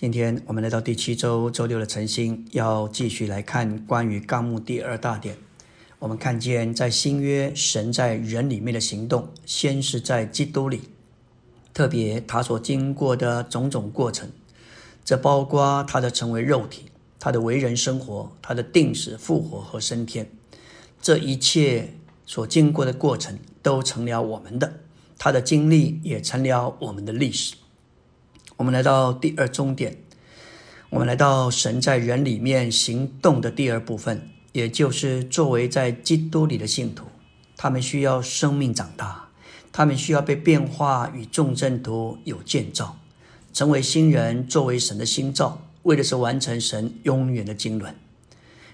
今天我们来到第七周周六的晨星，要继续来看关于纲目第二大点。我们看见在新约，神在人里面的行动，先是在基督里，特别他所经过的种种过程，这包括他的成为肉体，他的为人生活，他的定死、复活和升天，这一切所经过的过程，都成了我们的。他的经历也成了我们的历史。我们来到第二终点，我们来到神在人里面行动的第二部分，也就是作为在基督里的信徒，他们需要生命长大，他们需要被变化与众正徒有建造，成为新人，作为神的新造，为的是完成神永远的经纶。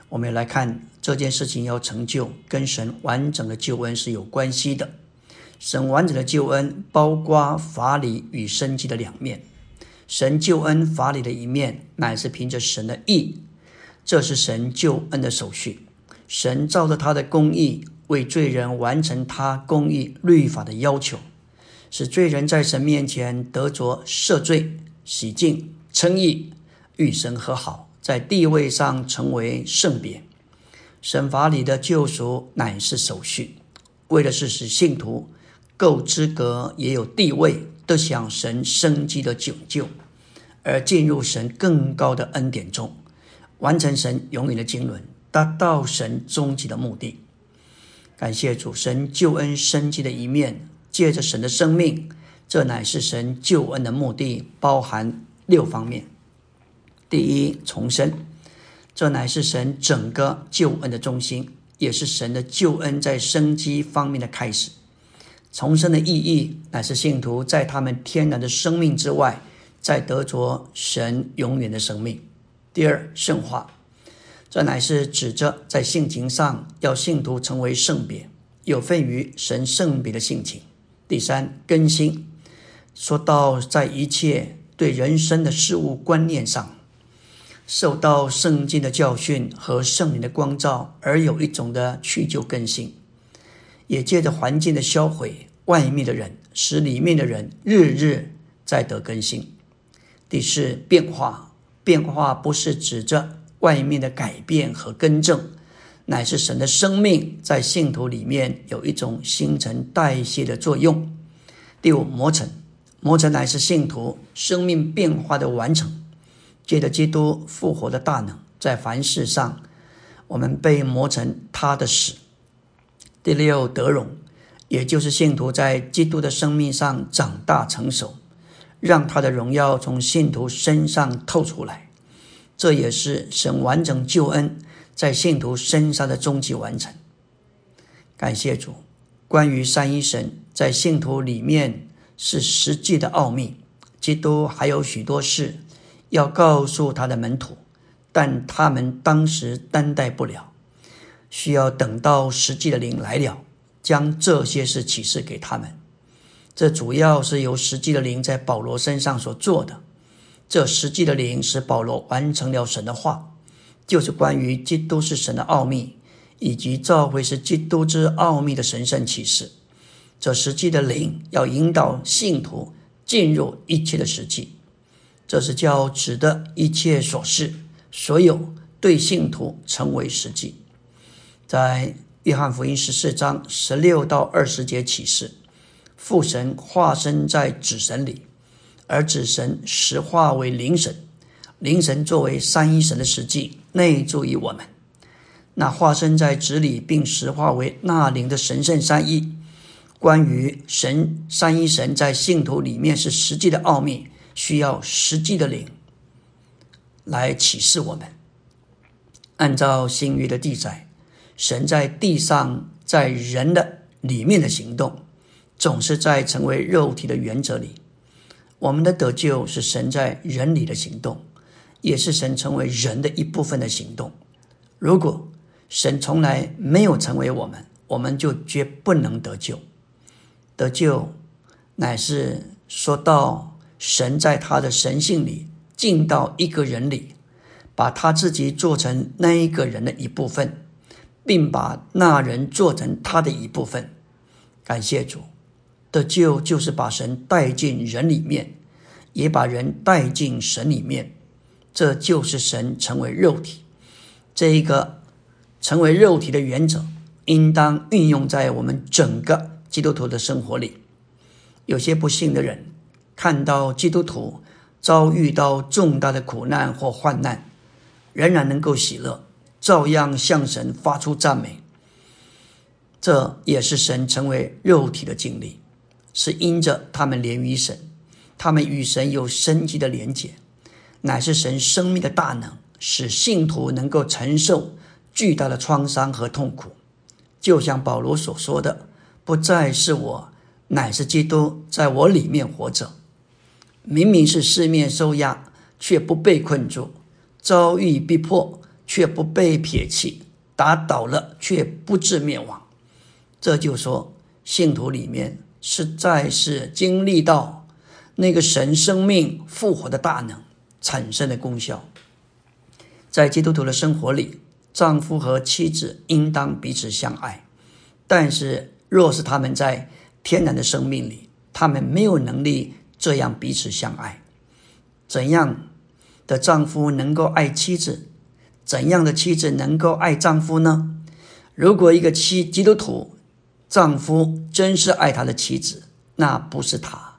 我们来看这件事情要成就，跟神完整的救恩是有关系的。神完整的救恩包括法理与生机的两面。神救恩法理的一面，乃是凭着神的义，这是神救恩的手续。神照着他的公义，为罪人完成他公义律法的要求，使罪人在神面前得着赦罪、洗净、称义，与神和好，在地位上成为圣别。神法里的救赎乃是手续，为的是使信徒。够资格，也有地位，得享神生机的拯救，而进入神更高的恩典中，完成神永远的经纶，达到神终极的目的。感谢主神救恩生机的一面，借着神的生命，这乃是神救恩的目的，包含六方面。第一，重生，这乃是神整个救恩的中心，也是神的救恩在生机方面的开始。重生的意义，乃是信徒在他们天然的生命之外，再得着神永远的生命。第二，圣化，这乃是指着在性情上要信徒成为圣别，有份于神圣别的性情。第三，更新，说到在一切对人生的事物观念上，受到圣经的教训和圣灵的光照，而有一种的去旧更新。也借着环境的销毁，外面的人使里面的人日日在得更新。第四，变化，变化不是指着外面的改变和更正，乃是神的生命在信徒里面有一种新陈代谢的作用。第五，磨成，磨成乃是信徒生命变化的完成。借着基督复活的大能，在凡事上，我们被磨成他的死。第六德容，也就是信徒在基督的生命上长大成熟，让他的荣耀从信徒身上透出来。这也是神完整救恩在信徒身上的终极完成。感谢主，关于三一神在信徒里面是实际的奥秘。基督还有许多事要告诉他的门徒，但他们当时担待不了。需要等到实际的灵来了，将这些事启示给他们。这主要是由实际的灵在保罗身上所做的。这实际的灵使保罗完成了神的话，就是关于基督是神的奥秘，以及召会是基督之奥秘的神圣启示。这实际的灵要引导信徒进入一切的实际，这是叫指的一切所事，所有对信徒成为实际。在约翰福音十四章十六到二十节启示，父神化身在子神里，而子神实化为灵神，灵神作为三一神的实际内住于我们。那化身在子里并实化为那灵的神圣三一，关于神三一神在信徒里面是实际的奥秘，需要实际的灵来启示我们。按照新约的记载。神在地上，在人的里面的行动，总是在成为肉体的原则里。我们的得救是神在人里的行动，也是神成为人的一部分的行动。如果神从来没有成为我们，我们就绝不能得救。得救乃是说到神在他的神性里进到一个人里，把他自己做成那一个人的一部分。并把那人做成他的一部分。感谢主，得救就是把神带进人里面，也把人带进神里面，这就是神成为肉体。这一个成为肉体的原则，应当运用在我们整个基督徒的生活里。有些不幸的人看到基督徒遭遇到重大的苦难或患难，仍然能够喜乐，照样向神发出赞美。这也是神成为肉体的经历，是因着他们连于神，他们与神有生机的连结，乃是神生命的大能。使信徒能够承受巨大的创伤和痛苦，就像保罗所说的：“不再是我，乃是基督在我里面活着。”明明是四面受压，却不被困住；遭遇逼迫，却不被撇弃；打倒了，却不致灭亡。这就说，信徒里面实在是经历到那个神生命复活的大能产生的功效。在基督徒的生活里，丈夫和妻子应当彼此相爱。但是，若是他们在天然的生命里，他们没有能力这样彼此相爱。怎样的丈夫能够爱妻子？怎样的妻子能够爱丈夫呢？如果一个妻基督徒丈夫真是爱他的妻子，那不是他，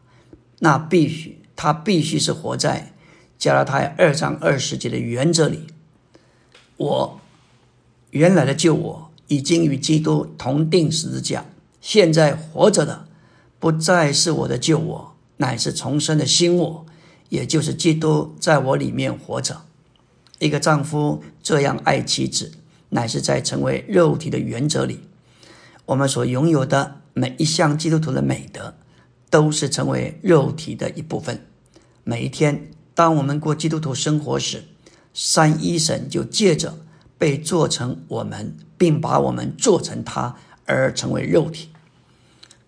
那必须他必须是活在加拉太二章二十节的原则里。我原来的救我已经与基督同定十字架，现在活着的不再是我的救我，乃是重生的新我，也就是基督在我里面活着。一个丈夫这样爱妻子，乃是在成为肉体的原则里，我们所拥有的每一项基督徒的美德，都是成为肉体的一部分。每一天，当我们过基督徒生活时，三一神就借着被做成我们，并把我们做成他，而成为肉体。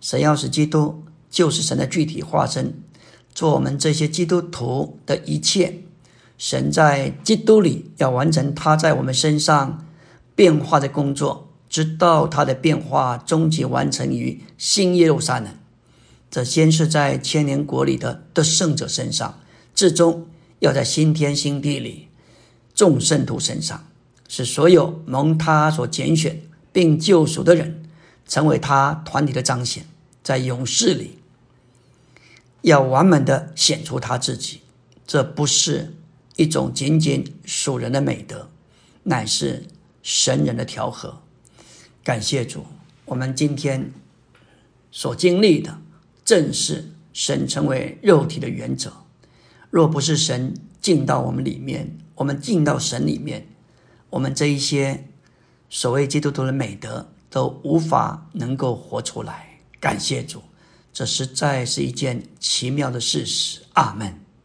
神要是基督，就是神的具体化身，做我们这些基督徒的一切。神在基督里要完成他在我们身上变化的工作，直到他的变化终极完成于新耶路撒冷。这先是在千年国里的得胜者身上，至终要在新天新地里。众圣徒身上，使所有蒙他所拣选并救赎的人，成为他团体的彰显，在勇士里，要完满的显出他自己。这不是一种仅仅属人的美德，乃是神人的调和。感谢主，我们今天所经历的，正是神成为肉体的原则。若不是神进到我们里面，我们进到神里面，我们这一些所谓基督徒的美德都无法能够活出来。感谢主，这实在是一件奇妙的事实。阿门。